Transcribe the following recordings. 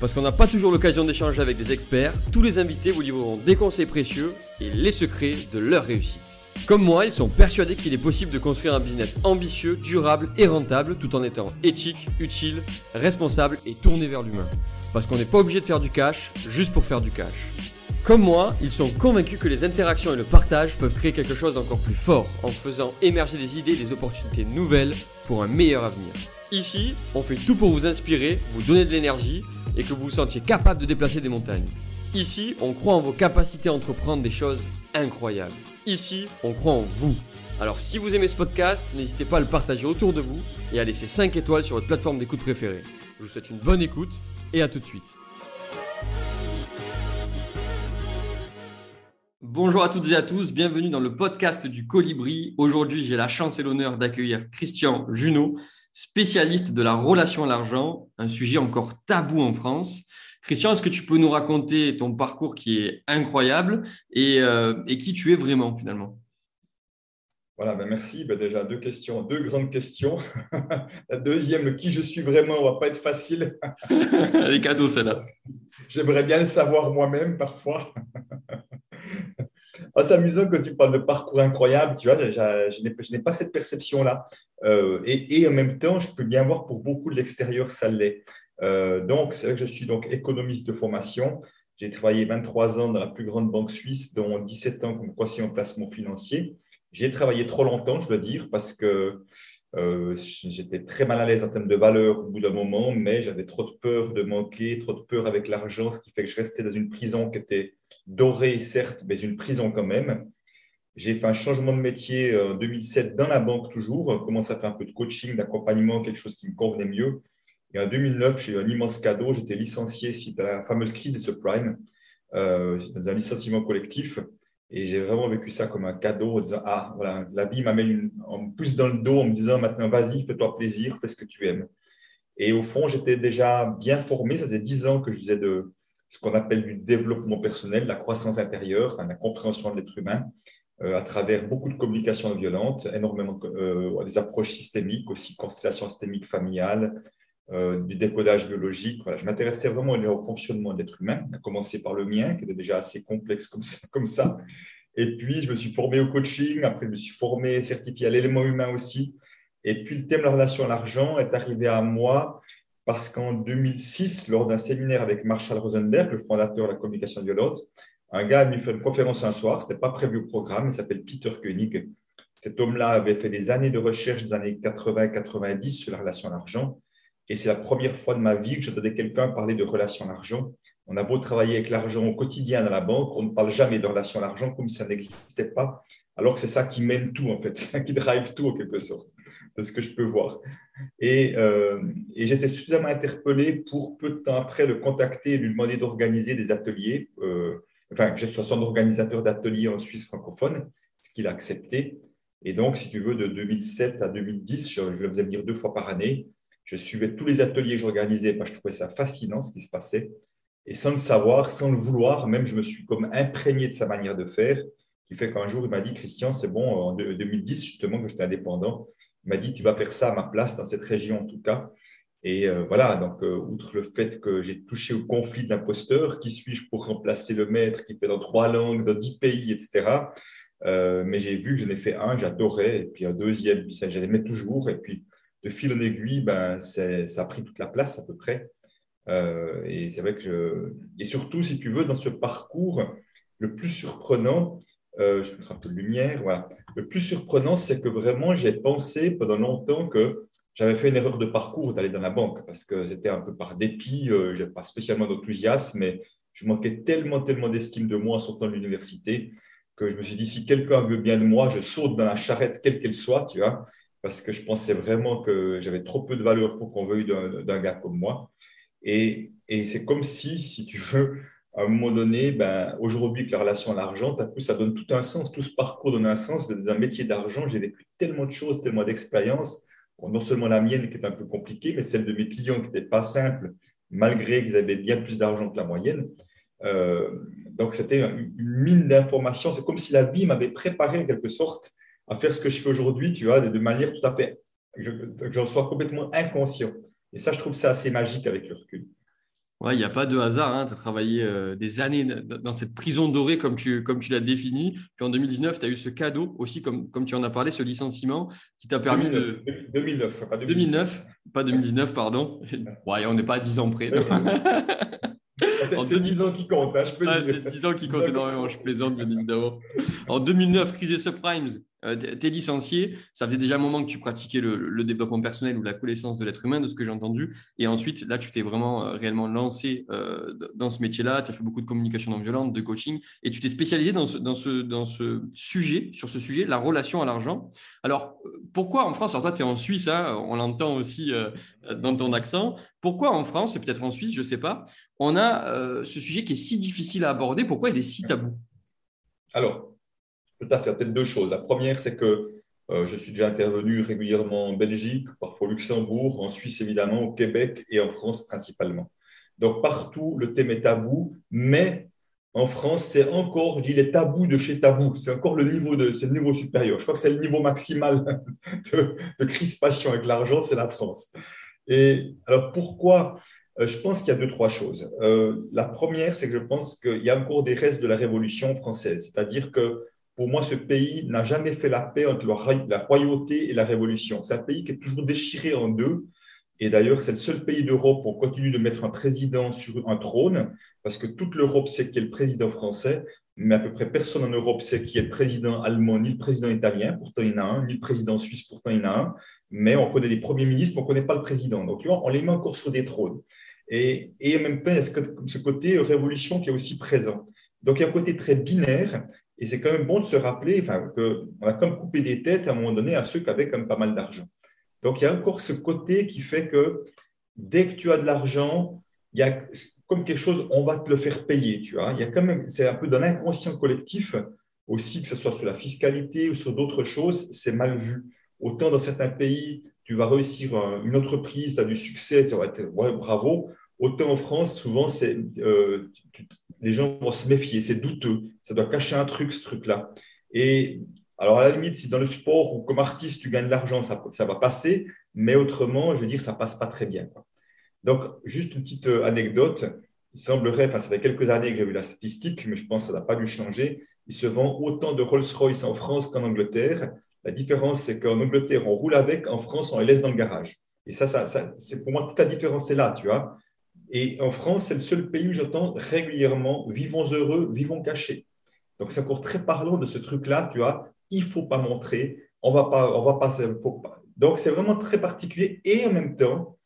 Parce qu'on n'a pas toujours l'occasion d'échanger avec des experts, tous les invités vous livreront des conseils précieux et les secrets de leur réussite. Comme moi, ils sont persuadés qu'il est possible de construire un business ambitieux, durable et rentable tout en étant éthique, utile, responsable et tourné vers l'humain. Parce qu'on n'est pas obligé de faire du cash juste pour faire du cash. Comme moi, ils sont convaincus que les interactions et le partage peuvent créer quelque chose d'encore plus fort en faisant émerger des idées et des opportunités nouvelles pour un meilleur avenir. Ici, on fait tout pour vous inspirer, vous donner de l'énergie et que vous vous sentiez capable de déplacer des montagnes. Ici, on croit en vos capacités à entreprendre des choses incroyables. Ici, on croit en vous. Alors si vous aimez ce podcast, n'hésitez pas à le partager autour de vous et à laisser 5 étoiles sur votre plateforme d'écoute préférée. Je vous souhaite une bonne écoute et à tout de suite. Bonjour à toutes et à tous, bienvenue dans le podcast du Colibri. Aujourd'hui, j'ai la chance et l'honneur d'accueillir Christian Junot, spécialiste de la relation à l'argent, un sujet encore tabou en France. Christian, est-ce que tu peux nous raconter ton parcours qui est incroyable et, euh, qui tu es vraiment finalement? Voilà, ben merci. Ben déjà, deux questions, deux grandes questions. La deuxième, qui je suis vraiment, va pas être facile. Les cadeaux, celle-là. J'aimerais bien le savoir moi-même parfois. Ah, c'est amusant que tu parles de parcours incroyable, tu vois, je n'ai pas cette perception-là. Euh, et, en même temps, je peux bien voir pour beaucoup de l'extérieur, ça l'est. Euh, donc, c'est vrai que je suis donc économiste de formation. J'ai travaillé 23 ans dans la plus grande banque suisse, dont 17 ans comme conseiller en placement financier. J'ai travaillé trop longtemps, je dois dire, parce que euh, j'étais très mal à l'aise en termes de valeur au bout d'un moment, mais j'avais trop de peur de manquer, trop de peur avec l'argent, ce qui fait que je restais dans une prison qui était dorée, certes, mais une prison quand même. J'ai fait un changement de métier en 2007 dans la banque toujours, commencé à faire un peu de coaching, d'accompagnement, quelque chose qui me convenait mieux. Et en 2009, j'ai eu un immense cadeau. J'étais licencié suite à la fameuse crise des subprimes, euh, dans un licenciement collectif. Et j'ai vraiment vécu ça comme un cadeau en disant Ah, voilà, la vie m'amène, me pousse dans le dos en me disant Maintenant, vas-y, fais-toi plaisir, fais ce que tu aimes. Et au fond, j'étais déjà bien formé. Ça faisait dix ans que je faisais de ce qu'on appelle du développement personnel, la croissance intérieure, la compréhension de l'être humain, euh, à travers beaucoup de communication violente, énormément euh, des approches systémiques, aussi constellation systémique familiale, euh, du décodage biologique. Voilà, je m'intéressais vraiment au fonctionnement de l'être humain, à commencer par le mien, qui était déjà assez complexe comme ça, comme ça. Et puis, je me suis formé au coaching, après, je me suis formé, certifié à l'élément humain aussi. Et puis, le thème de la relation à l'argent est arrivé à moi parce qu'en 2006, lors d'un séminaire avec Marshall Rosenberg, le fondateur de la communication violente, un gars est venu faire une conférence un soir, ce n'était pas prévu au programme, il s'appelle Peter Koenig. Cet homme-là avait fait des années de recherche des années 80-90 sur la relation à l'argent. Et c'est la première fois de ma vie que j'entendais quelqu'un parler de relation à l'argent. On a beau travailler avec l'argent au quotidien dans la banque, on ne parle jamais de relation à l'argent comme si ça n'existait pas, alors que c'est ça qui mène tout, en fait, qui drive tout en quelque sorte, de ce que je peux voir. Et, euh, et j'étais suffisamment interpellé pour peu de temps après le contacter et lui demander d'organiser des ateliers. Euh, enfin, j'ai 60 organisateurs d'ateliers en Suisse francophone, ce qu'il a accepté. Et donc, si tu veux, de 2007 à 2010, je, je le faisais venir deux fois par année. Je suivais tous les ateliers que j'organisais parce que je trouvais ça fascinant ce qui se passait. Et sans le savoir, sans le vouloir, même je me suis comme imprégné de sa manière de faire, qui fait qu'un jour, il m'a dit, Christian, c'est bon, en 2010, justement, que j'étais indépendant, m'a dit, tu vas faire ça à ma place, dans cette région en tout cas. Et euh, voilà, donc, euh, outre le fait que j'ai touché au conflit de l'imposteur, qui suis-je pour remplacer le maître qui fait dans trois langues, dans dix pays, etc. Euh, mais j'ai vu que j'en ai fait un, j'adorais, et puis un deuxième, j'aimais toujours. Et puis, de fil en aiguille, ben, ça a pris toute la place à peu près. Et c'est vrai que je... Et surtout, si tu veux, dans ce parcours, le plus surprenant, euh, je vais un peu de lumière, voilà. Le plus surprenant, c'est que vraiment, j'ai pensé pendant longtemps que j'avais fait une erreur de parcours d'aller dans la banque parce que c'était un peu par dépit, euh, je n'avais pas spécialement d'enthousiasme, mais je manquais tellement, tellement d'estime de moi en sortant de l'université que je me suis dit, si quelqu'un veut bien de moi, je saute dans la charrette, quelle qu'elle soit, tu vois parce que je pensais vraiment que j'avais trop peu de valeur pour qu'on veuille d'un gars comme moi. Et, et c'est comme si, si tu veux, à un moment donné, ben, aujourd'hui, que la relation à l'argent, ça donne tout un sens, tout ce parcours donne un sens. Dans un métier d'argent, j'ai vécu tellement de choses, tellement d'expériences. non seulement la mienne qui est un peu compliquée, mais celle de mes clients qui n'était pas simple, malgré qu'ils avaient bien plus d'argent que la moyenne. Euh, donc, c'était une mine d'informations. C'est comme si la vie m'avait préparé en quelque sorte à faire ce que je fais aujourd'hui, tu vois, de, manière tout à fait, que j'en sois complètement inconscient. Et ça, je trouve ça assez magique avec le recul. Ouais, il n'y a pas de hasard. Hein. Tu as travaillé euh, des années dans cette prison dorée, comme tu, comme tu l'as défini. Puis en 2019, tu as eu ce cadeau aussi, comme, comme tu en as parlé, ce licenciement qui t'a permis de. 2009, pas 2009. pas 2019, pardon. Ouais, on n'est pas à 10 ans près. C'est 10 ans qui comptent, hein, je peux dire. C'est 10 ans qui comptent énormément, je plaisante bien évidemment. En 2009, crise des subprimes, euh, tu es licencié, ça faisait déjà un moment que tu pratiquais le, développement personnel ou la connaissance de l'être humain, de ce que j'ai entendu. Et ensuite, là, tu t'es vraiment euh, réellement lancé euh, dans ce métier-là. Tu as fait beaucoup de communication non violente, de coaching, et tu t'es spécialisé dans ce, sujet, sur ce sujet, la relation à l'argent. Alors, pourquoi en France Alors, toi, tu es en Suisse, hein, on l'entend aussi dans ton accent. Pourquoi en France, et peut-être en Suisse, je ne sais pas, on a ce sujet qui est si difficile à aborder? Pourquoi il est si tabou? Alors, Peut-être à Peut-être deux choses. La première, c'est que euh, je suis déjà intervenu régulièrement en Belgique, parfois au Luxembourg, en Suisse évidemment, au Québec et en France principalement. Donc partout, le thème est tabou, mais en France, c'est encore, je dis, les tabous de chez tabou. C'est encore le niveau de, le niveau supérieur. Je crois que c'est le niveau maximal de, crispation avec l'argent, c'est la France. Et alors pourquoi? Euh, Je pense qu'il y a deux, trois choses. Euh, la première, c'est que je pense qu'il y a encore des restes de la Révolution française. C'est-à-dire que pour moi, ce pays n'a jamais fait la paix entre la royauté et la révolution. C'est un pays qui est toujours déchiré en deux. Et d'ailleurs, c'est le seul pays d'Europe où on continue de mettre un président sur un trône, parce que toute l'Europe sait qui est le président français, mais à peu près personne en Europe sait qui est le président allemand, ni le président italien, pourtant il y en a un, ni le président suisse, pourtant il y en a un. Mais on connaît des premiers ministres, mais on ne connaît pas le président. Donc, tu vois, on les met encore sur des trônes. Et, et même temps, il y a ce côté révolution qui est aussi présent. Donc, il y a un côté très binaire et c'est quand même bon de se rappeler qu'on a comme coupé des têtes à un moment donné à ceux qui avaient quand même pas mal d'argent. Donc il y a encore ce côté qui fait que dès que tu as de l'argent, il y a comme quelque chose, on va te le faire payer. Tu vois. Il y a quand même, c'est un peu dans l'inconscient collectif aussi, que ce soit sur la fiscalité ou sur d'autres choses, c'est mal vu. Autant dans certains pays, tu vas réussir une entreprise, tu as du succès, ça va être bravo. Autant en France, souvent, c'est, euh, les gens vont se méfier, c'est douteux, ça doit cacher un truc, ce truc-là. Et alors, à la limite, si dans le sport ou comme artiste, tu gagnes de l'argent, ça, ça, va passer, mais autrement, je veux dire, ça passe pas très bien. Donc, juste une petite euh, anecdote. Il semblerait, enfin, ça fait quelques années que j'ai vu la statistique, mais je pense que ça n'a pas dû changer. Il se vend autant de Rolls-Royce en France qu'en Angleterre. La différence, c'est qu'en Angleterre, on roule avec, en France, on les laisse dans le garage. Et ça, ça, c'est pour moi, toute la différence est là, tu vois. Et en France, c'est le seul pays où j'entends régulièrement vivons heureux, vivons cachés. Donc, c'est encore très parlant de ce truc-là, tu vois. Il faut pas montrer, on va pas, on va pas. Donc, c'est vraiment très particulier. Et en même temps,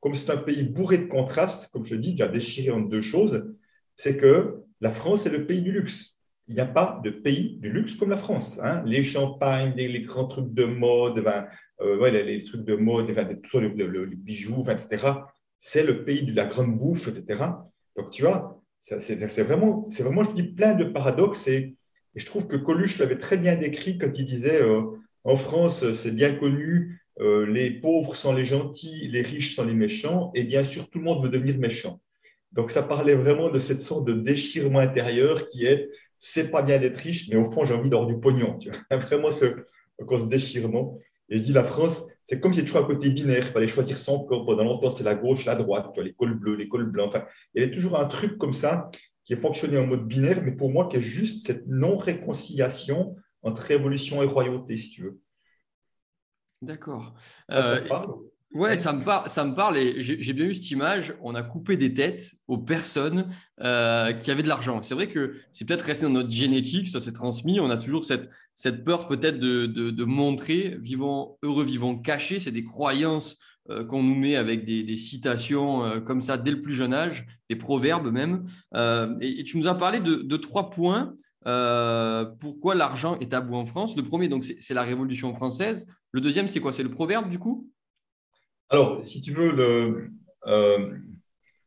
comme c'est un pays bourré de contrastes, comme je dis, déjà déchiré en deux choses, c'est que la France est le pays du luxe. Il n'y a pas de pays du luxe comme la France. Hein. Les champagnes, les, grands trucs de mode, euh, les, trucs de mode, tout le, bijoux, etc c'est le pays de la grande bouffe, etc. Donc, tu vois, c'est vraiment, vraiment, je dis, plein de paradoxes. Et, je trouve que Coluche l'avait très bien décrit quand il disait euh, en France, c'est bien connu, euh, les pauvres sont les gentils, les riches sont les méchants, et bien sûr, tout le monde veut devenir méchant. Donc, ça parlait vraiment de cette sorte de déchirement intérieur qui est c'est pas bien d'être riche, mais au fond, j'ai envie d'avoir du pognon. Tu vois vraiment ce, ce déchirement. Et je dis la France, c'est comme si toujours un côté binaire. Il fallait choisir son corps. Pendant longtemps, c'est la gauche, la droite, tu l'école bleue, l'école blanche. Enfin, il y avait toujours un truc comme ça qui a fonctionné en mode binaire, mais pour moi, qui est juste cette non-réconciliation entre révolution et royauté, si tu veux. D'accord. Euh, Ouais, ça me, parle, ça me parle et j'ai bien eu cette image. On a coupé des têtes aux personnes euh, qui avaient de l'argent. C'est vrai que c'est peut-être resté dans notre génétique, ça s'est transmis. On a toujours cette, cette peur peut-être de, de, montrer, vivons heureux, vivons cachés. C'est des croyances euh, qu'on nous met avec des, des citations euh, comme ça dès le plus jeune âge, des proverbes même. Et, et, tu nous as parlé de, de trois points. pourquoi l'argent est tabou en France Le premier, donc, c'est la Révolution française. Le deuxième, c'est quoi? C'est le proverbe du coup? Alors, si tu veux, le, euh,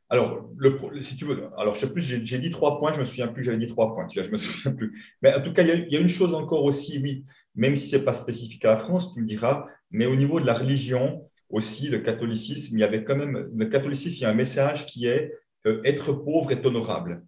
alors, le, si tu veux, alors je sais plus, j'ai dit trois points, je me souviens plus, j'avais dit trois points, tu vois, je me souviens plus. Mais en tout cas, il y, a, une chose encore aussi, oui, même si ce n'est pas spécifique à la France, tu me diras, mais au niveau de la religion aussi, le catholicisme, il y avait quand même, le catholicisme, il y a un message qui est euh, être pauvre est honorable.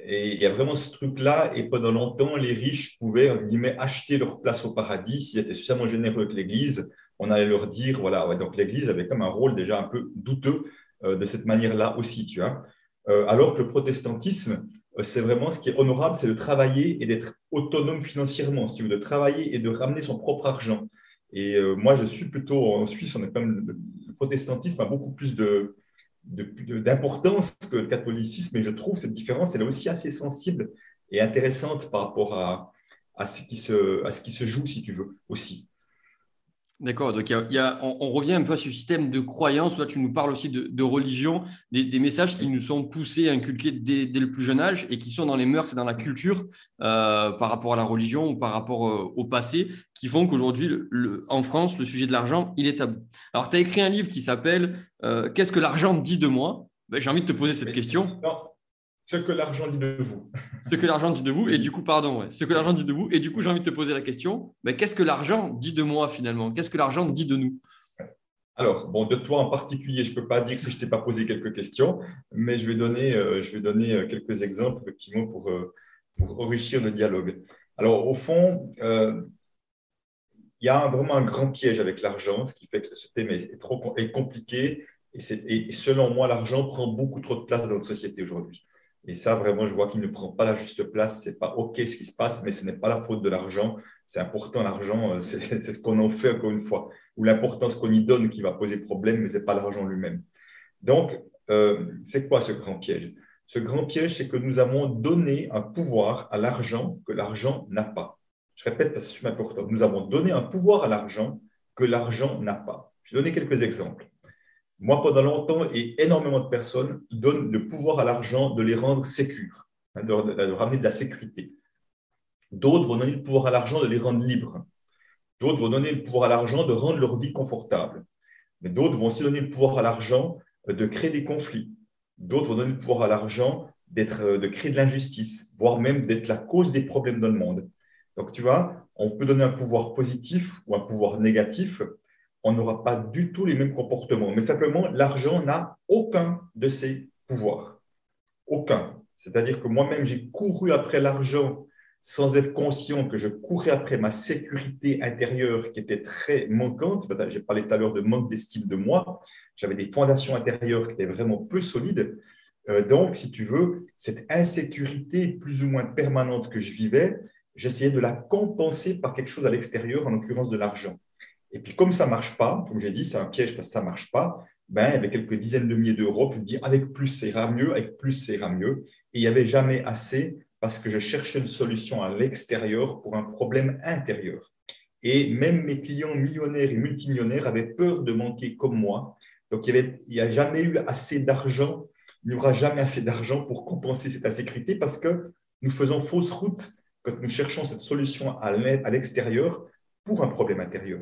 Et il y a vraiment ce truc-là, et pendant longtemps, les riches pouvaient, acheter leur place au paradis s'ils étaient suffisamment généreux avec l'Église. On allait leur dire, voilà, donc l'Église avait comme un rôle déjà un peu douteux euh, de cette manière-là aussi, tu vois. Euh, alors que le protestantisme, euh, c'est vraiment ce qui est honorable, c'est de travailler et d'être autonome financièrement, si tu veux, de travailler et de ramener son propre argent. Et moi, je suis plutôt en Suisse, on est comme le, protestantisme a beaucoup plus de, d'importance que le catholicisme, et je trouve cette différence, elle est aussi assez sensible et intéressante par rapport à, à, ce, qui se, à ce qui se joue, si tu veux, aussi. D'accord, donc il y a, on, revient un peu à ce système de croyance. Là, tu nous parles aussi de, religion, des, messages qui nous sont poussés, inculqués dès, dès, le plus jeune âge et qui sont dans les mœurs et dans la culture euh, par rapport à la religion ou par rapport euh, au passé, qui font qu'aujourd'hui, en France, le sujet de l'argent, il est tabou. Alors, tu as écrit un livre qui s'appelle euh, Qu'est-ce que l'argent dit de moi? Ben, J'ai envie de te poser cette question ce que l'argent dit de vous. ce que l'argent dit de vous, et du coup, pardon, ce que l'argent dit de vous, et du coup, j'ai envie de te poser la question, mais qu'est-ce que l'argent dit de moi finalement? Qu'est-ce que l'argent dit de nous? Alors, bon, de toi en particulier, je ne peux pas dire si je ne t'ai pas posé quelques questions, mais je vais donner, euh, je vais donner euh, quelques exemples, effectivement, pour, euh, pour enrichir le dialogue. Alors, au fond, il y a vraiment un grand piège avec l'argent, ce qui fait que ce thème est, trop, est compliqué, et, et selon moi, l'argent prend beaucoup trop de place dans notre société aujourd'hui. Et ça, vraiment, je vois qu'il ne prend pas la juste place. Ce n'est pas OK ce qui se passe, mais ce n'est pas la faute de l'argent. C'est important, l'argent, euh, c'est ce qu'on en fait, encore une fois, ou l'importance qu'on y donne qui va poser problème, mais ce n'est pas l'argent lui-même. Donc, euh, c'est quoi ce grand piège? Ce grand piège, c'est que nous avons donné un pouvoir à l'argent que l'argent n'a pas. Je répète parce que c'est important. Nous avons donné un pouvoir à l'argent que l'argent n'a pas. Je vais donner quelques exemples. Moi, pendant longtemps, et énormément de personnes donnent le pouvoir à l'argent de les rendre sécures, hein, de, ramener de la sécurité. D'autres vont donner le pouvoir à l'argent de les rendre libres. D'autres vont donner le pouvoir à l'argent de rendre leur vie confortable. Mais d'autres vont aussi donner le pouvoir à l'argent de créer des conflits. D'autres vont donner le pouvoir à l'argent de créer de l'injustice, voire même d'être la cause des problèmes dans le monde. Donc, tu vois, on peut donner un pouvoir positif ou un pouvoir négatif on n'aura pas du tout les mêmes comportements. Mais simplement, l'argent n'a aucun de ces pouvoirs. Aucun. C'est-à-dire que moi-même, j'ai couru après l'argent sans être conscient que je courais après ma sécurité intérieure qui était très manquante. J'ai parlé tout à l'heure de manque d'estime de moi. J'avais des fondations intérieures qui étaient vraiment peu solides. Euh, donc, si tu veux, cette insécurité plus ou moins permanente que je vivais, j'essayais de la compenser par quelque chose à l'extérieur, en l'occurrence de l'argent. Et puis, comme ça ne marche pas, comme j'ai dit, c'est un piège parce que ça ne marche pas, ben, avec quelques dizaines de milliers d'euros, je me dis avec plus, ça ira mieux, avec plus, ça ira mieux. Et il n'y avait jamais assez parce que je cherchais une solution à l'extérieur pour un problème intérieur. Et même mes clients millionnaires et multimillionnaires avaient peur de manquer comme moi. Donc, il n'y a jamais eu assez d'argent, il n'y aura jamais assez d'argent pour compenser cette insécurité parce que nous faisons fausse route quand nous cherchons cette solution à l'extérieur pour un problème intérieur.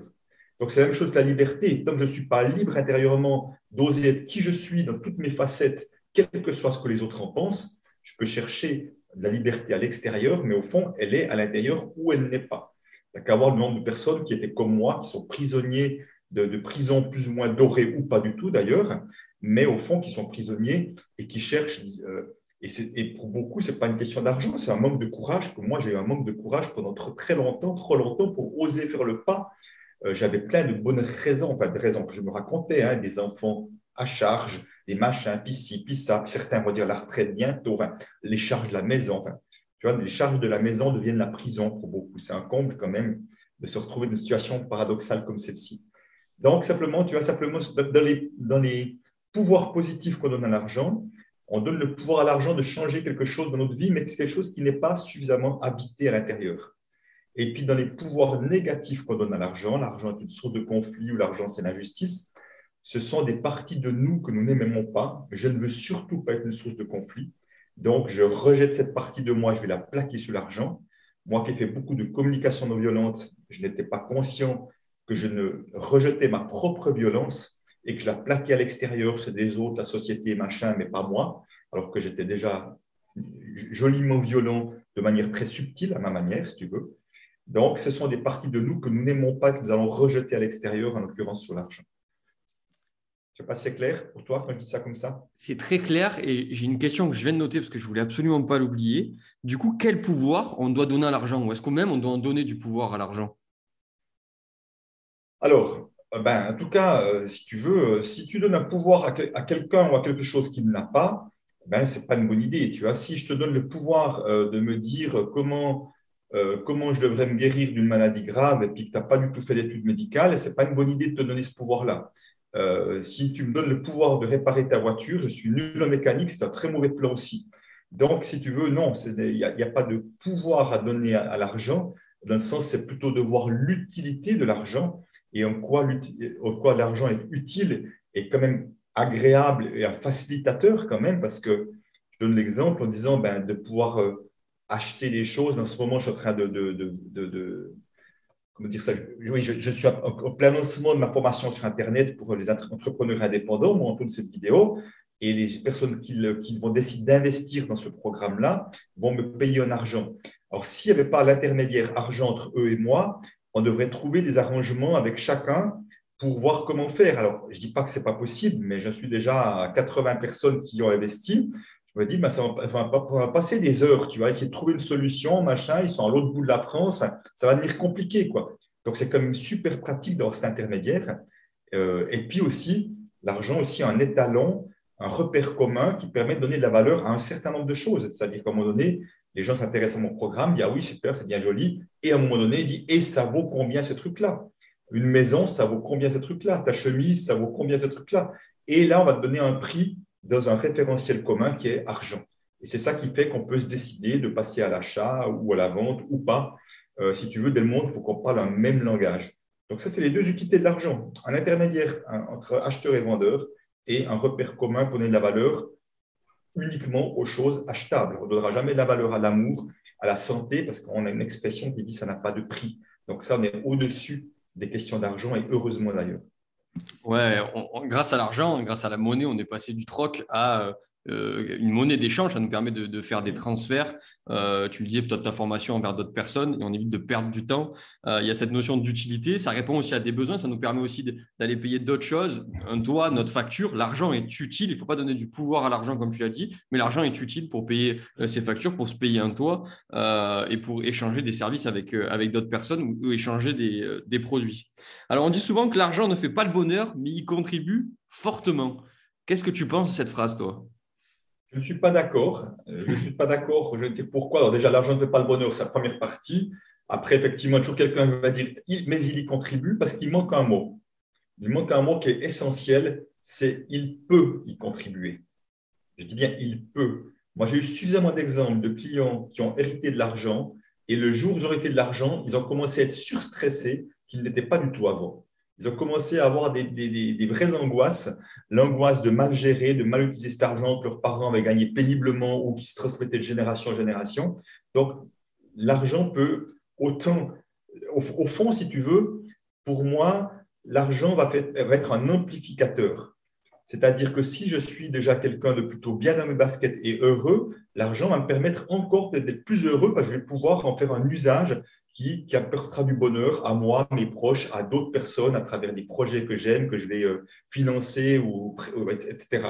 Donc, c'est la même chose que la liberté. Tant que je ne suis pas libre intérieurement d'oser être qui je suis dans toutes mes facettes, quel que soit ce que les autres en pensent, je peux chercher la liberté à l'extérieur, mais au fond, elle est à l'intérieur où elle n'est pas. Il n'y a qu'à voir le nombre de personnes qui étaient comme moi, qui sont prisonniers de, de prisons plus ou moins dorées ou pas du tout d'ailleurs, mais au fond qui sont prisonniers et qui cherchent. Euh, et, et, pour beaucoup, ce n'est pas une question d'argent, c'est un manque de courage. Que moi, j'ai eu un manque de courage pendant très longtemps, trop longtemps, pour oser faire le pas euh, j'avais plein de bonnes raisons, enfin de raisons que je me racontais, hein, des enfants à charge, des machins, puis ci, puis ça, certains vont dire la retraite bientôt, les charges de la maison, tu vois, les charges de la maison deviennent la prison pour beaucoup. C'est un comble quand même de se retrouver dans une situation paradoxale comme celle-ci. Donc, simplement, tu vois, simplement, dans les, dans les pouvoirs positifs qu'on donne à l'argent, on donne le pouvoir à l'argent de changer quelque chose dans notre vie, mais c'est quelque chose qui n'est pas suffisamment habité à l'intérieur. Et puis, dans les pouvoirs négatifs qu'on donne à l'argent, l'argent est une source de conflit ou l'argent, c'est l'injustice, ce sont des parties de nous que nous n'aimons pas. Je ne veux surtout pas être une source de conflit. Donc, je rejette cette partie de moi, je vais la plaquer sur l'argent. Moi qui ai fait beaucoup de communication non violente, je n'étais pas conscient que je ne rejetais ma propre violence et que je la plaquais à l'extérieur, c'est des autres, la société, machin, mais pas moi, alors que j'étais déjà joliment violent de manière très subtile, à ma manière, si tu veux. Donc, ce sont des parties de nous que nous n'aimons pas, que nous allons rejeter à l'extérieur, en l'occurrence sur l'argent. Je ne sais pas si c'est clair pour toi quand je dis ça comme ça. C'est très clair et j'ai une question que je viens de noter parce que je voulais absolument pas l'oublier. Du coup, quel pouvoir on doit donner à l'argent? Ou est-ce qu'on même on doit en donner du pouvoir à l'argent? Alors, euh, ben, en tout cas, euh, si tu veux, euh, si tu donnes un pouvoir à, quelqu'un ou à quelque chose qu'il n'a pas, ben, ce n'est pas une bonne idée. Tu vois, si je te donne le pouvoir de me dire comment, comment je devrais me guérir d'une maladie grave et puis que tu n'as pas du tout fait d'études médicales, ce n'est pas une bonne idée de te donner ce pouvoir-là. si tu me donnes le pouvoir de réparer ta voiture, je suis nul en mécanique, c'est un très mauvais plan aussi. Donc, si tu veux, non, il n'y a, pas de pouvoir à donner à l'argent. Dans le sens, c'est plutôt de voir l'utilité de l'argent et en quoi, quoi l'argent est utile et quand même agréable et un facilitateur quand même, parce que je donne l'exemple en disant ben, de pouvoir euh, acheter des choses. En ce moment, je suis en train de, de, de, comment dire ça Oui, je, suis au plein lancement de ma formation sur Internet pour les entrepreneurs indépendants, moi, en toute cette vidéo. Et les personnes qui, qui vont décider d'investir dans ce programme-là vont me payer en argent. Alors, s'il n'y avait pas l'intermédiaire argent entre eux et moi, on devrait trouver des arrangements avec chacun pour voir comment faire. Alors, je ne dis pas que ce n'est pas possible, mais je suis déjà à 80 personnes qui ont investi. Me ben, ça va, passer des heures, tu vas essayer de trouver une solution, machin, ils sont à l'autre bout de la France, ça va devenir compliqué. Quoi. Donc, c'est quand même super pratique d'avoir cet intermédiaire. Euh, et puis aussi, l'argent aussi un étalon, un repère commun qui permet de donner de la valeur à un certain nombre de choses. C'est-à-dire qu'à un moment donné, les gens s'intéressent à mon programme, disent Ah oui, super, c'est bien joli. Et à un moment donné, ils disent Et ça vaut combien ce truc-là? Une maison, ça vaut combien ce truc-là? Ta chemise, ça vaut combien ce truc-là? Et là, on va te donner un prix dans un référentiel commun qui est argent. Et c'est ça qui fait qu'on peut se décider de passer à l'achat ou à la vente ou pas. Euh, si tu veux, dès le monde, il faut qu'on parle un même langage. Donc ça, c'est les deux utilités de l'argent. Un intermédiaire entre acheteur et vendeur et un repère commun pour donner de la valeur uniquement aux choses achetables. On ne donnera jamais de la valeur à l'amour, à la santé, parce qu'on a une expression qui dit ça n'a pas de prix. Donc ça, on est au-dessus des questions d'argent, et heureusement d'ailleurs. Ouais, grâce à l'argent, grâce à la monnaie, on est passé du troc à euh, une monnaie d'échange, ça nous permet de, faire des transferts. Euh, tu le disais, peut-être ta formation envers d'autres personnes et on évite de perdre du temps. Euh, il y a cette notion d'utilité, ça répond aussi à des besoins, ça nous permet aussi d'aller payer d'autres choses. Un toit, notre facture, l'argent est utile. Il ne faut pas donner du pouvoir à l'argent comme tu l'as dit, mais l'argent est utile pour payer ses factures, pour se payer un toit et pour échanger des services avec, avec d'autres personnes ou, échanger des, des produits. Alors on dit souvent que l'argent ne fait pas le bonheur, mais il contribue fortement. Qu'est-ce que tu penses de cette phrase, toi? Je ne suis pas d'accord. Euh, je ne suis pas d'accord. Je vais dire pourquoi. Alors déjà, l'argent ne fait pas le bonheur, c'est la première partie. Après, effectivement, toujours quelqu'un va dire, mais il y contribue parce qu'il manque un mot. Il manque un mot qui est essentiel, c'est il peut y contribuer. Je dis bien il peut. Moi, j'ai eu suffisamment d'exemples de clients qui ont hérité de l'argent et le jour où ils ont hérité de l'argent, ils ont commencé à être surstressés qu'ils n'étaient pas du tout avant. Ils ont commencé à avoir des, vraies angoisses, l'angoisse de mal gérer, de mal utiliser cet argent que leurs parents avaient gagné péniblement ou qui se transmettait de génération en génération. Donc, l'argent peut autant, au, fond, si tu veux, pour moi, l'argent va, va, être un amplificateur. C'est-à-dire que si je suis déjà quelqu'un de plutôt bien dans mes baskets et heureux, l'argent va me permettre encore d'être plus heureux parce que je vais pouvoir en faire un usage qui, apportera du bonheur à moi, mes proches, à d'autres personnes à travers des projets que j'aime, que je vais euh, financer, ou, etc.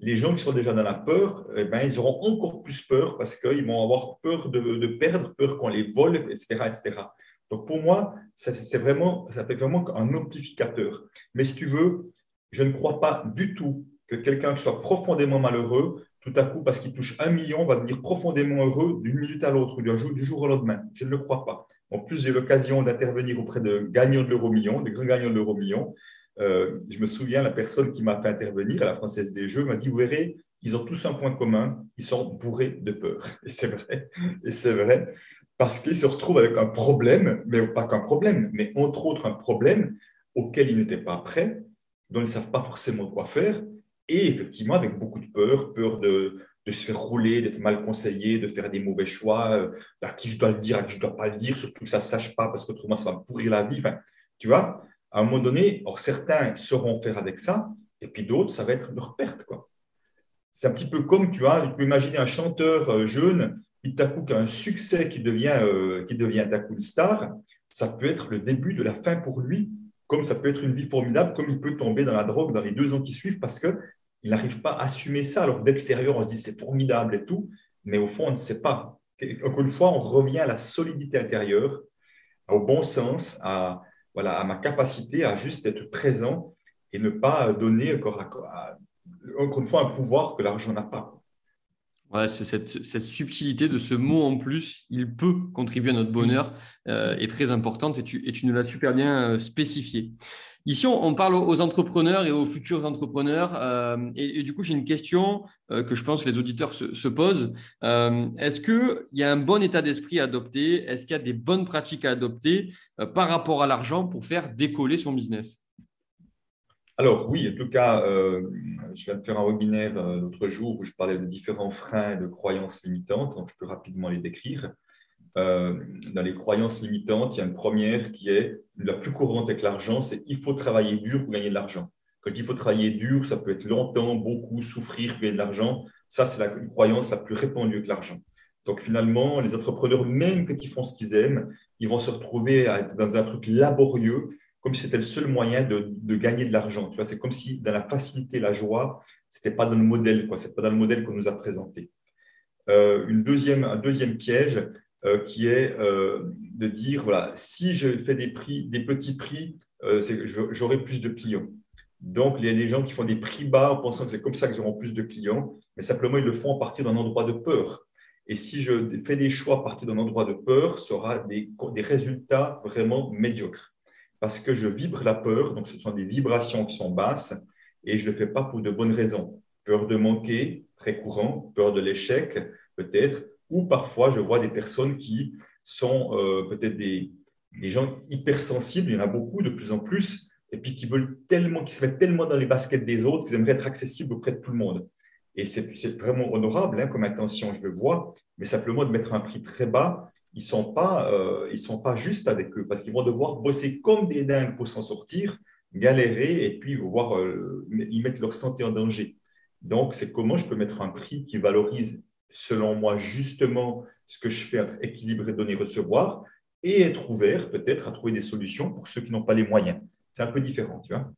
Les gens qui sont déjà dans la peur, eh ben, ils auront encore plus peur parce qu'ils vont avoir peur de, perdre, peur qu'on les vole, etc., etc. Donc pour moi, c'est vraiment, ça fait vraiment un amplificateur. Mais si tu veux, je ne crois pas du tout que quelqu'un qui soit profondément malheureux tout à coup, parce qu'il touche un million, va devenir profondément heureux d'une minute à l'autre, du jour, au lendemain. Je ne le crois pas. En plus, j'ai l'occasion d'intervenir auprès de gagnants de l'euro million, des grands gagnants de l'euro million. Euh, je me souviens, la personne qui m'a fait intervenir à la Française des Jeux m'a dit, vous verrez, ils ont tous un point commun, ils sont bourrés de peur. Et c'est vrai, et c'est vrai, parce qu'ils se retrouvent avec un problème, mais pas qu'un problème, mais entre autres un problème auquel ils n'étaient pas prêts, dont ils ne savent pas forcément quoi faire, et effectivement avec beaucoup de peur, peur de, de se faire rouler, d'être mal conseillé, de faire des mauvais choix, euh, à qui je dois le dire, à qui je ne dois pas le dire, surtout que ça ne sache pas, parce qu'autrement ça va me pourrir la vie. Tu vois à un moment donné, or certains sauront faire avec ça, et puis d'autres, ça va être leur perte. Quoi. C'est un petit peu comme, tu vois, tu peux imaginer un chanteur euh, jeune, qui d'un coup a un succès qui devient, euh, qui devient d'un coup une star, ça peut être le début de la fin pour lui, comme ça peut être une vie formidable, comme il peut tomber dans la drogue dans les deux ans qui suivent parce qu'il n'arrive pas à assumer ça. Alors d'extérieur, on se dit c'est formidable et tout, mais au fond, on ne sait pas. Encore une fois, on revient à la solidité intérieure, au bon sens, à, voilà, à ma capacité à juste être présent et ne pas donner encore, encore une fois un pouvoir que l'argent n'a pas. Ouais, cette, cette, subtilité de ce mot en plus, il peut contribuer à notre bonheur, euh, est très importante et tu, et tu nous l'as super bien euh, spécifié. Ici, on, parle aux entrepreneurs et aux futurs entrepreneurs. Euh, et, du coup, j'ai une question que je pense que les auditeurs se, posent. Euh, est-ce qu'il y a un bon état d'esprit à adopter? Est-ce qu'il y a des bonnes pratiques à adopter par rapport à l'argent pour faire décoller son business? Alors oui, en tout cas, je viens de faire un webinaire l'autre jour où je parlais de différents freins de croyances limitantes, donc je peux rapidement les décrire. Euh, dans les croyances limitantes, il y a une première qui est la plus courante avec l'argent, c'est il faut travailler dur pour gagner de l'argent. Quand il faut travailler dur, ça peut être longtemps, beaucoup, souffrir gagner de l'argent. Ça, c'est la croyance la plus répandue avec l'argent. Donc finalement, les entrepreneurs, même quand ils font ce qu'ils aiment, ils vont se retrouver dans un truc laborieux, comme si c'était le seul moyen de, gagner de l'argent. Tu vois, c'est comme si dans la facilité, la joie, c'était pas dans le modèle, quoi. C'est pas dans le modèle qu'on nous a présenté. Euh, une deuxième, un deuxième piège, euh, qui est euh, de dire, voilà, si je fais des, prix, des petits prix, euh, j'aurai plus de clients. Donc, il y a des gens qui font des prix bas en pensant que c'est comme ça qu'ils auront plus de clients, mais simplement, ils le font à partir d'un endroit de peur. Et si je fais des choix à partir d'un endroit de peur, sera des, des résultats vraiment médiocres. Parce que je vibre la peur, donc ce sont des vibrations qui sont basses, et je ne le fais pas pour de bonnes raisons. Peur de manquer, très courant, peur de l'échec, peut-être, ou parfois je vois des personnes qui sont euh, peut-être des, des, gens hypersensibles, il y en a beaucoup de plus en plus, et puis qui veulent tellement, qui se mettent tellement dans les baskets des autres qu'ils aimeraient être accessibles auprès de tout le monde. Et c'est vraiment honorable hein, comme intention, je le vois, mais simplement de mettre un prix très bas, ils ne sont, pas, euh, sont pas justes avec eux parce qu'ils vont devoir bosser comme des dingues pour s'en sortir, galérer et puis voir, euh, ils mettent leur santé en danger. Donc, c'est comment je peux mettre un prix qui valorise selon moi, justement, ce que je fais être équilibré, donner, recevoir, et être ouvert peut-être à trouver des solutions pour ceux qui n'ont pas les moyens. C'est un peu différent, tu vois.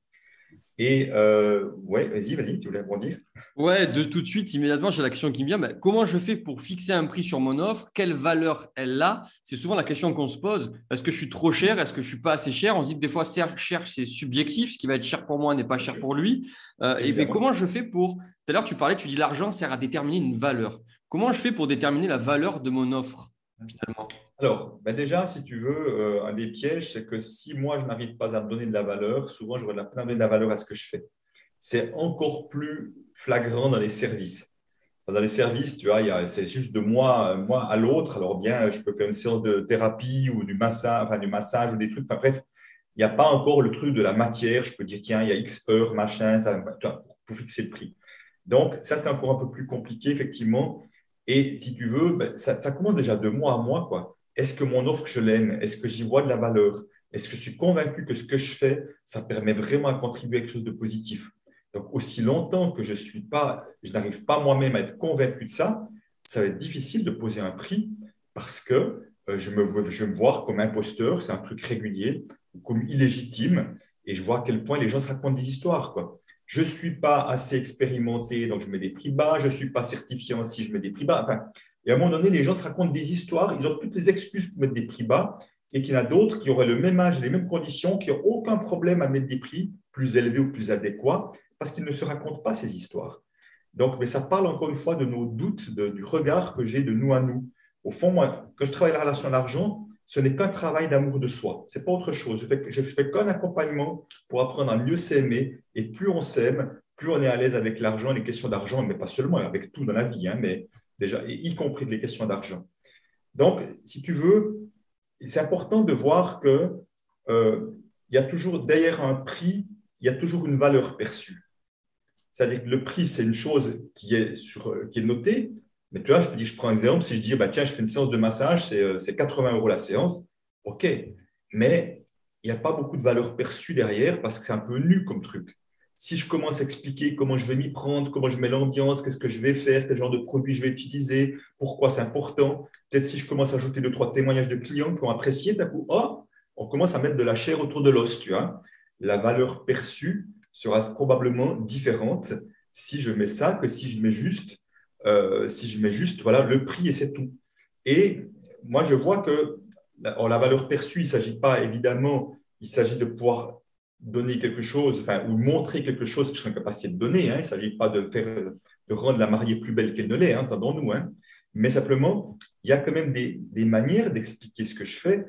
Et euh, ouais, vas-y, vas-y, tu voulais dire Ouais, de tout de suite, immédiatement, j'ai la question qui me vient. comment je fais pour fixer un prix sur mon offre? Quelle valeur elle a? C'est souvent la question qu'on se pose. Est-ce que je suis trop cher? Est-ce que je suis pas assez cher? On se dit que des fois, cher, c'est subjectif. Ce qui va être cher pour moi n'est pas cher pour lui. Euh, et mais comment je fais pour Tout à l'heure, tu parlais, tu dis l'argent sert à déterminer une valeur. Comment je fais pour déterminer la valeur de mon offre finalement? Alors, ben déjà, si tu veux, euh, un des pièges, c'est que si moi, je n'arrive pas à donner de la valeur, souvent, j'aurais la peine de donner de la valeur à ce que je fais. C'est encore plus flagrant dans les services. Dans les services, tu vois, c'est juste de moi, moi à l'autre. Alors bien, je peux faire une séance de thérapie ou du massage, enfin du massage ou des trucs. Enfin bref, il n'y a pas encore le truc de la matière. Je peux dire, tiens, il y a X heures, machin, ça, pour fixer le prix. Donc, ça, c'est encore un peu plus compliqué, effectivement. Et si tu veux, ben, ça, commence déjà de mois à mois. Quoi. Est-ce que mon offre, je l'aime? Est-ce que j'y vois de la valeur? Est-ce que je suis convaincu que ce que je fais, ça permet vraiment à contribuer à quelque chose de positif? Donc, aussi longtemps que je suis pas, je n'arrive pas moi-même à être convaincu de ça, ça va être difficile de poser un prix parce que euh, je, me, je vais me voir comme imposteur, c'est un truc régulier, comme illégitime, et je vois à quel point les gens se racontent des histoires. Quoi je ne suis pas assez expérimenté, donc je mets des prix bas, je ne suis pas certifié si je mets des prix bas. Enfin, et à un moment donné, les gens se racontent des histoires, ils ont toutes les excuses pour mettre des prix bas, et qu'il y en a d'autres qui auraient le même âge, les mêmes conditions, qui n'ont aucun problème à mettre des prix plus élevés ou plus adéquats, parce qu'ils ne se racontent pas ces histoires. Donc, mais ça parle encore une fois de nos doutes, du regard que j'ai de nous à nous. Au fond, moi, quand je travaille la relation à l'argent, ce n'est qu'un travail d'amour de soi. Ce n'est pas autre chose. Je fais, fais qu'un accompagnement pour apprendre à mieux s'aimer. Et plus on s'aime, plus on est à l'aise avec l'argent, les questions d'argent, mais pas seulement, avec tout dans la vie, hein, mais déjà, y compris les questions d'argent. Donc, si tu veux, c'est important de voir que euh, il y a toujours derrière un prix, il y a toujours une valeur perçue. C'est-à-dire que le prix, c'est une chose qui est notée, mais tu vois, je dis, je prends un exemple, si je dis, bah, tiens, je fais une séance de massage, c'est 80 euh, euros la séance, OK. Mais il n'y a pas beaucoup de valeur perçue derrière parce que c'est un peu nu comme truc. Si je commence à expliquer comment je vais m'y prendre, comment je mets l'ambiance, qu'est-ce que je vais faire, quel genre de produit je vais utiliser, pourquoi c'est important, peut-être si je commence à ajouter deux, trois témoignages de clients qui ont apprécié, d'un coup, oh, on commence à mettre de la chair autour de l'os, tu vois. La valeur perçue sera probablement différente si je mets ça que si je mets juste, euh, si je mets juste, voilà, le prix et c'est tout. Et moi, je vois que la, la valeur perçue, il ne s'agit pas évidemment, il s'agit de pouvoir donner quelque chose, ou montrer quelque chose que je suis en capacité de donner. Hein. Il ne s'agit pas de, faire, de rendre la mariée plus belle qu'elle ne l'est, hein, entendons-nous. Hein. Mais simplement, il y a quand même des, des manières d'expliquer ce que je fais.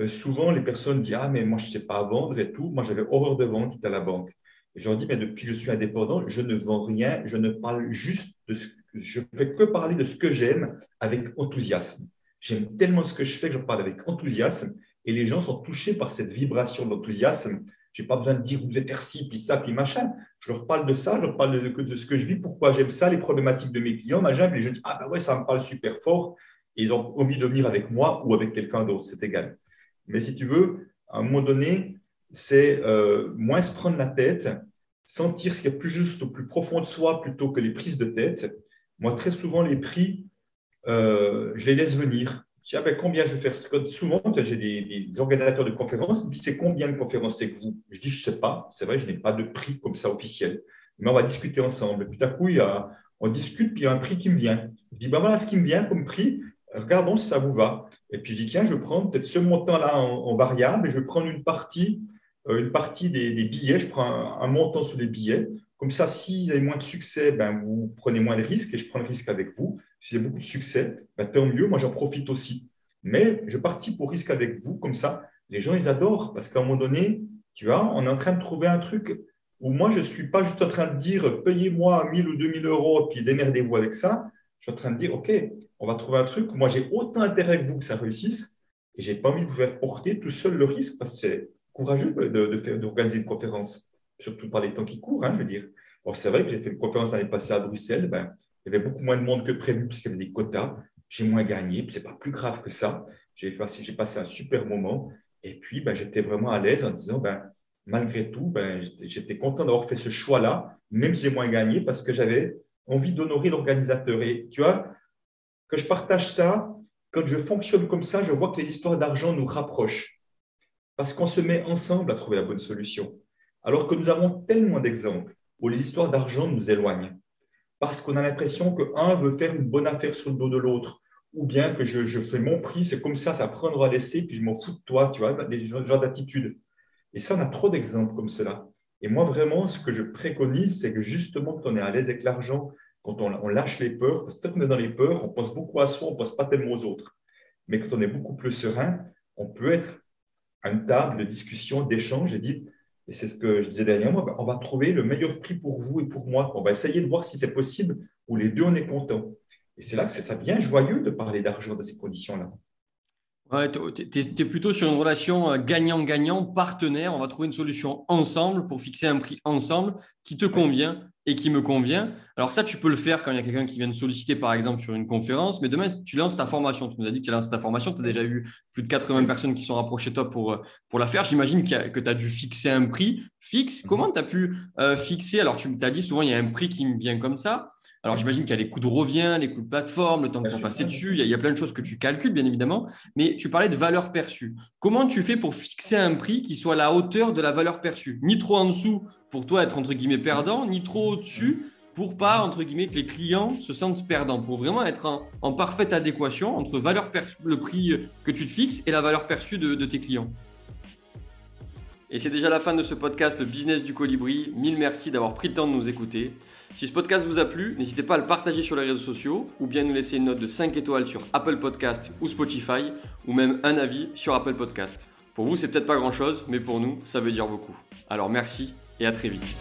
Euh, souvent, les personnes disent Ah, mais moi, je ne sais pas vendre et tout. Moi, j'avais horreur de vendre à la banque. Je leur dis Mais depuis que je suis indépendant, je ne vends rien. Je ne parle juste de ce je ne que parler de ce que j'aime avec enthousiasme. J'aime tellement ce que je fais que je parle avec enthousiasme et les gens sont touchés par cette vibration d'enthousiasme. Je n'ai pas besoin de dire vous devez faire ci, puis ça, puis machin. Je leur parle de ça, je leur parle de, ce que je vis, pourquoi j'aime ça, les problématiques de mes clients, machin. les gens disent Ah ben ouais, ça me parle super fort. Et ils ont envie de venir avec moi ou avec quelqu'un d'autre, c'est égal. Mais si tu veux, à un moment donné, c'est euh, moins se prendre la tête, sentir ce qui est plus juste au plus profond de soi plutôt que les prises de tête. Moi, très souvent, les prix, euh, je les laisse venir. Je dis, ah ben, combien je vais faire? Souvent, j'ai des, organisateurs de conférences, ils c'est combien de conférences? C'est que vous Je dis, je ne sais pas. C'est vrai, je n'ai pas de prix comme ça officiel. Mais on va discuter ensemble. puis, tout à coup, il y a, on discute, puis il y a un prix qui me vient. Je dis, ben voilà ce qui me vient comme prix. Regardons si ça vous va. Et puis, je dis, tiens, je prendre peut-être ce montant-là en, variable et je prendre une partie, une partie des, billets. Je prends un, montant sur les billets. Comme ça, si vous avez moins de succès, ben, vous prenez moins de risques et je prends le risque avec vous. Si vous avez beaucoup de succès, ben, tant mieux, moi j'en profite aussi. Mais je participe au risque avec vous, comme ça, les gens, ils adorent parce qu'à un moment donné, tu vois, on est en train de trouver un truc où moi, je ne suis pas juste en train de dire payez-moi 1000 ou 2000 euros, puis démerdez-vous avec ça. Je suis en train de dire OK, on va trouver un truc où moi, j'ai autant intérêt que vous que ça réussisse et je n'ai pas envie de vous faire porter tout seul le risque parce que courageux de, de d'organiser une conférence surtout par les temps qui courent, hein, je veux dire. c'est vrai que j'ai fait une conférence l'année passée à Bruxelles, ben, il y avait beaucoup moins de monde que prévu puisqu'il y avait des quotas. J'ai moins gagné, ce n'est pas plus grave que ça. J'ai passé un super moment. Et puis, ben, j'étais vraiment à l'aise en disant, ben, malgré tout, j'étais content d'avoir fait ce choix-là, même si j'ai moins gagné, parce que j'avais envie d'honorer l'organisateur. Et tu vois, que je partage ça, quand je fonctionne comme ça, je vois que les histoires d'argent nous rapprochent. Parce qu'on se met ensemble à trouver la bonne solution. Alors que nous avons tellement d'exemples où les histoires d'argent nous éloignent. Parce qu'on a l'impression qu'un veut faire une bonne affaire sur le dos de l'autre, ou bien que je, fais mon prix, c'est comme ça, ça prendre à laisser, puis je m'en fous de toi, tu vois, des genres d'attitudes. Et ça, on a trop d'exemples comme cela. Et moi, vraiment, ce que je préconise, c'est que justement, quand on est à l'aise avec l'argent, quand on, lâche les peurs, parce que quand on est dans les peurs, on pense beaucoup à soi, on ne pense pas tellement aux autres. Mais quand on est beaucoup plus serein, on peut être à une table de discussion, d'échange et dire et c'est ce que je disais dernièrement, on va trouver le meilleur prix pour vous et pour moi. On va essayer de voir si c'est possible, ou les deux, on est content. Et c'est là que ça devient joyeux de parler d'argent dans ces conditions-là. Ouais, tu es, plutôt sur une relation euh, gagnant-gagnant, partenaire. On va trouver une solution ensemble pour fixer un prix ensemble qui te convient et qui me convient. Alors ça, tu peux le faire quand il y a quelqu'un qui vient te solliciter, par exemple, sur une conférence. Mais demain, tu lances ta formation. Tu nous as dit que tu lances ta formation. Tu as déjà eu plus de 80 personnes qui sont rapprochées de toi pour, euh, pour la faire. J'imagine que tu as dû fixer un prix fixe. Comment tu as pu euh, fixer? Alors, tu t'as dit souvent, il y a un prix qui me vient comme ça. Alors, j'imagine qu'il y a les coûts de revient, les coûts de plateforme, le temps qu'on passer dessus. Il y, a, plein de choses que tu calcules, bien évidemment. Mais tu parlais de valeur perçue. Comment tu fais pour fixer un prix qui soit à la hauteur de la valeur perçue? Ni trop en dessous pour toi être entre guillemets perdant, ni trop au-dessus pour pas entre guillemets que les clients se sentent perdants. Pour vraiment être en, parfaite adéquation entre valeur le prix que tu te fixes et la valeur perçue de, tes clients. Et c'est déjà la fin de ce podcast, le business du colibri. Mille merci d'avoir pris le temps de nous écouter. Si ce podcast vous a plu, n'hésitez pas à le partager sur les réseaux sociaux ou bien nous laisser une note de 5 étoiles sur Apple Podcast ou Spotify ou même un avis sur Apple Podcast. Pour vous, c'est peut-être pas grand-chose, mais pour nous, ça veut dire beaucoup. Alors merci et à très vite.